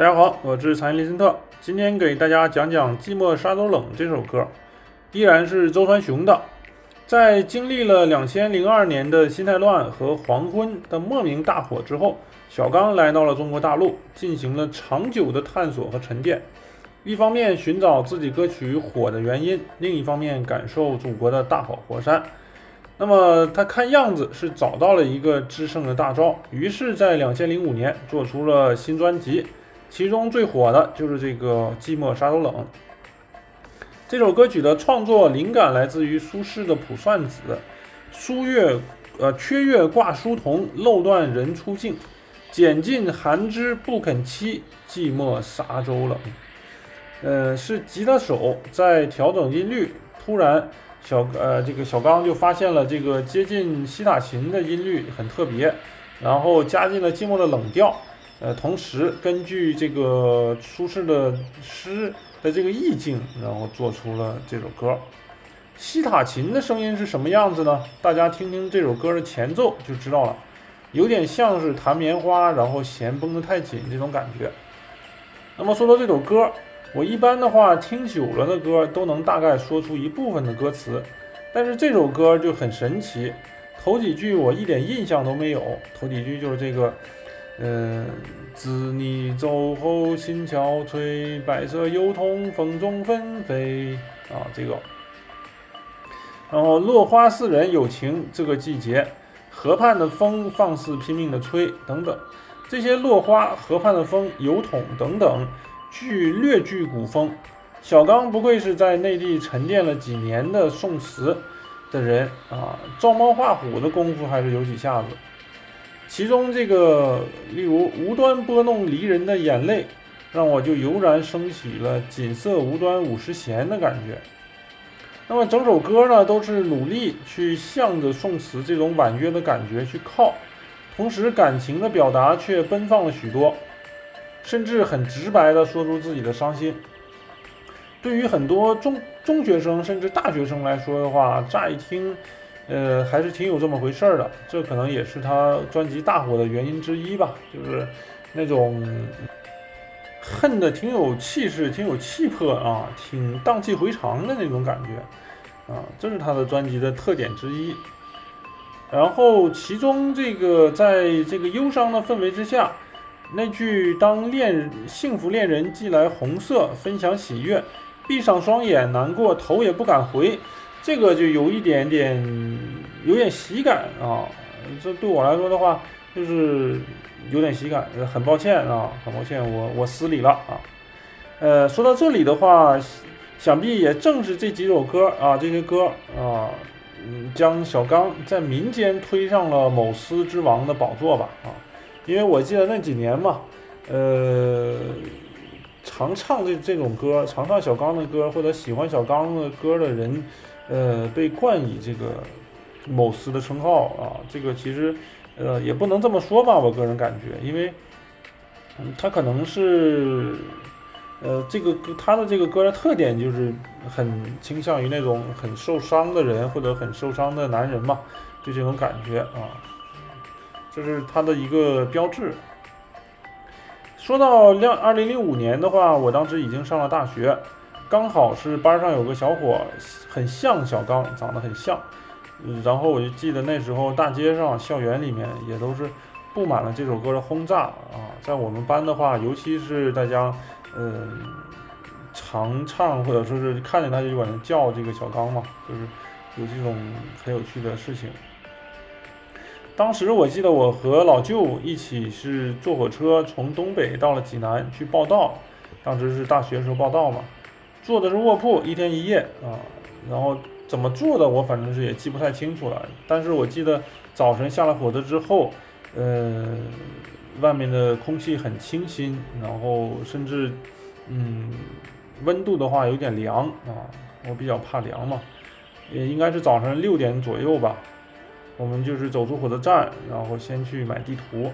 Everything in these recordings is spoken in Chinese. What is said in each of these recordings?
大家好，我是残林森特，今天给大家讲讲《寂寞沙洲冷》这首歌，依然是周传雄的。在经历了两千零二年的心太乱和黄昏的莫名大火之后，小刚来到了中国大陆，进行了长久的探索和沉淀。一方面寻找自己歌曲火的原因，另一方面感受祖国的大好河山。那么他看样子是找到了一个制胜的大招，于是，在两千零五年做出了新专辑。其中最火的就是这个《寂寞沙洲冷》这首歌曲的创作灵感来自于苏轼的《卜算子》：“书月，呃，缺月挂书童，漏断人初静。拣尽寒枝不肯栖，寂寞沙洲冷。”呃，是吉他手在调整音律，突然小呃这个小刚就发现了这个接近西塔琴的音律很特别，然后加进了寂寞的冷调。呃，同时根据这个苏轼的诗的这个意境，然后做出了这首歌。西塔琴的声音是什么样子呢？大家听听这首歌的前奏就知道了，有点像是弹棉花，然后弦绷得太紧这种感觉。那么说到这首歌，我一般的话听久了的歌都能大概说出一部分的歌词，但是这首歌就很神奇，头几句我一点印象都没有，头几句就是这个。嗯，自你走后，心憔悴，白色油桐风中纷飞啊，这个。然后落花似人有情，这个季节，河畔的风放肆拼命的吹，等等，这些落花、河畔的风、油桶等等，具略具古风。小刚不愧是在内地沉淀了几年的宋词的人啊，照猫画虎的功夫还是有几下子。其中这个，例如无端拨弄离人的眼泪，让我就油然升起了锦瑟无端五十弦的感觉。那么整首歌呢，都是努力去向着宋词这种婉约的感觉去靠，同时感情的表达却奔放了许多，甚至很直白的说出自己的伤心。对于很多中中学生甚至大学生来说的话，乍一听。呃，还是挺有这么回事儿的，这可能也是他专辑大火的原因之一吧。就是那种恨的挺有气势、挺有气魄啊，挺荡气回肠的那种感觉啊，这是他的专辑的特点之一。然后其中这个在这个忧伤的氛围之下，那句“当恋幸福恋人寄来红色，分享喜悦，闭上双眼难过，头也不敢回”。这个就有一点点，有点喜感啊！这对我来说的话，就是有点喜感。很抱歉啊，很抱歉，我我失礼了啊。呃，说到这里的话，想必也正是这几首歌啊，这些歌啊，嗯，将小刚在民间推上了某司之王的宝座吧啊！因为我记得那几年嘛，呃，常唱这这种歌，常唱小刚的歌，或者喜欢小刚的歌的人。呃，被冠以这个某司的称号啊，这个其实呃也不能这么说吧，我个人感觉，因为嗯他可能是呃这个他的这个歌的特点就是很倾向于那种很受伤的人或者很受伤的男人嘛，就这种感觉啊，这是他的一个标志。说到两二零零五年的话，我当时已经上了大学。刚好是班上有个小伙很像小刚，长得很像，然后我就记得那时候大街上、校园里面也都是布满了这首歌的轰炸啊。在我们班的话，尤其是大家嗯常唱或者说是看见他就管他叫这个小刚嘛，就是有这种很有趣的事情。当时我记得我和老舅一起是坐火车从东北到了济南去报道，当时是大学时候报道嘛。坐的是卧铺，一天一夜啊，然后怎么坐的，我反正是也记不太清楚了。但是我记得早晨下了火车之后，呃，外面的空气很清新，然后甚至，嗯，温度的话有点凉啊，我比较怕凉嘛。也应该是早上六点左右吧，我们就是走出火车站，然后先去买地图，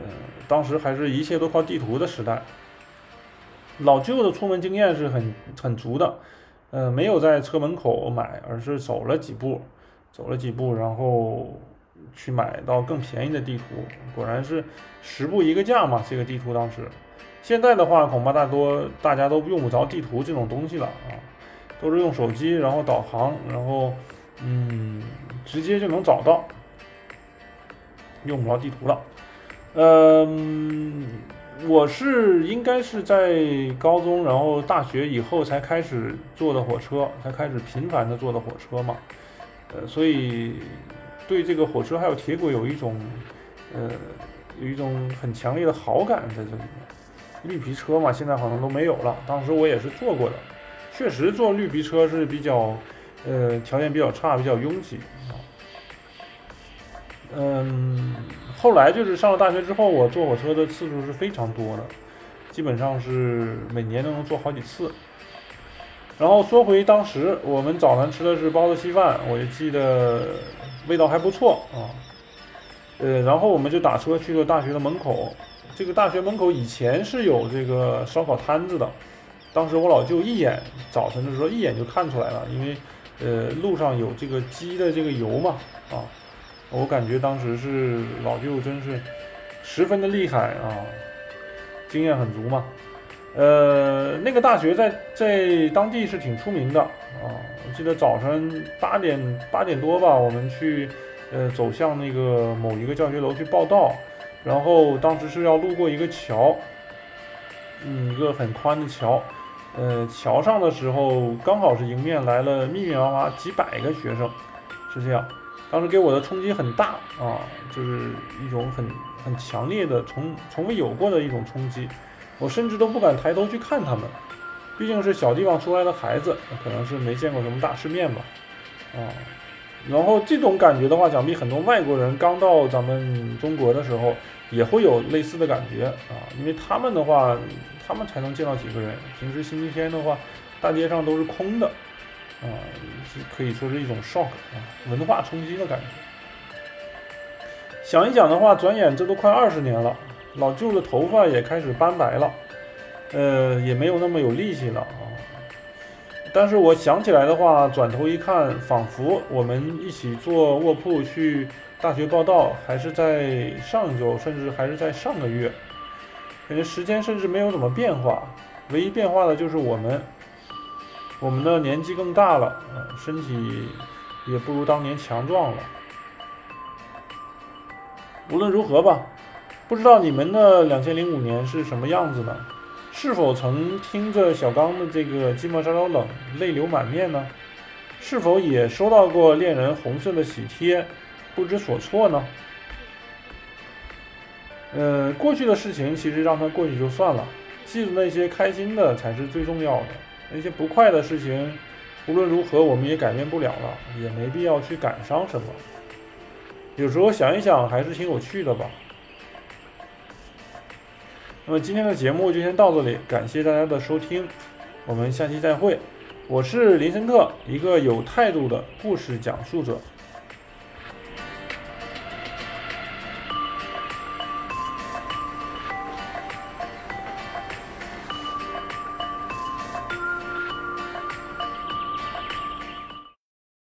呃，当时还是一切都靠地图的时代。老舅的出门经验是很很足的，呃，没有在车门口买，而是走了几步，走了几步，然后去买到更便宜的地图。果然是十步一个价嘛，这个地图当时现在的话，恐怕大多大家都用不着地图这种东西了啊，都是用手机，然后导航，然后嗯，直接就能找到，用不着地图了。嗯，我是应该是在高中，然后大学以后才开始坐的火车，才开始频繁的坐的火车嘛。呃，所以对这个火车还有铁轨有一种呃有一种很强烈的好感在这里面。绿皮车嘛，现在好像都没有了。当时我也是坐过的，确实坐绿皮车是比较，呃，条件比较差，比较拥挤啊。嗯，后来就是上了大学之后，我坐火车的次数是非常多的，基本上是每年都能坐好几次。然后说回当时，我们早餐吃的是包子稀饭，我就记得味道还不错啊。呃，然后我们就打车去了大学的门口。这个大学门口以前是有这个烧烤摊子的，当时我老舅一眼早晨的时候一眼就看出来了，因为呃路上有这个鸡的这个油嘛啊，我感觉当时是老舅真是十分的厉害啊，经验很足嘛。呃，那个大学在在当地是挺出名的啊，我记得早晨八点八点多吧，我们去呃走向那个某一个教学楼去报道。然后当时是要路过一个桥，嗯，一个很宽的桥，呃，桥上的时候刚好是迎面来了密密麻麻几百个学生，是这样。当时给我的冲击很大啊，就是一种很很强烈的从从未有过的一种冲击，我甚至都不敢抬头去看他们，毕竟是小地方出来的孩子，可能是没见过什么大世面吧，啊。然后这种感觉的话，想必很多外国人刚到咱们中国的时候。也会有类似的感觉啊，因为他们的话，他们才能见到几个人。平时星期天的话，大街上都是空的，啊，是可以说是一种 shock 啊，文化冲击的感觉。想一想的话，转眼这都快二十年了，老舅的头发也开始斑白了，呃，也没有那么有力气了啊。但是我想起来的话，转头一看，仿佛我们一起坐卧铺去。大学报道还是在上周，甚至还是在上个月，感觉时间甚至没有怎么变化，唯一变化的就是我们，我们的年纪更大了，啊，身体也不如当年强壮了。无论如何吧，不知道你们的两千零五年是什么样子呢？是否曾听着小刚的这个《寂寞沙洲冷》泪流满面呢？是否也收到过恋人红色的喜帖？不知所措呢？呃，过去的事情其实让它过去就算了，记住那些开心的才是最重要的。那些不快的事情，无论如何我们也改变不了了，也没必要去感伤什么。有时候想一想，还是挺有趣的吧。那么今天的节目就先到这里，感谢大家的收听，我们下期再会。我是林森特，一个有态度的故事讲述者。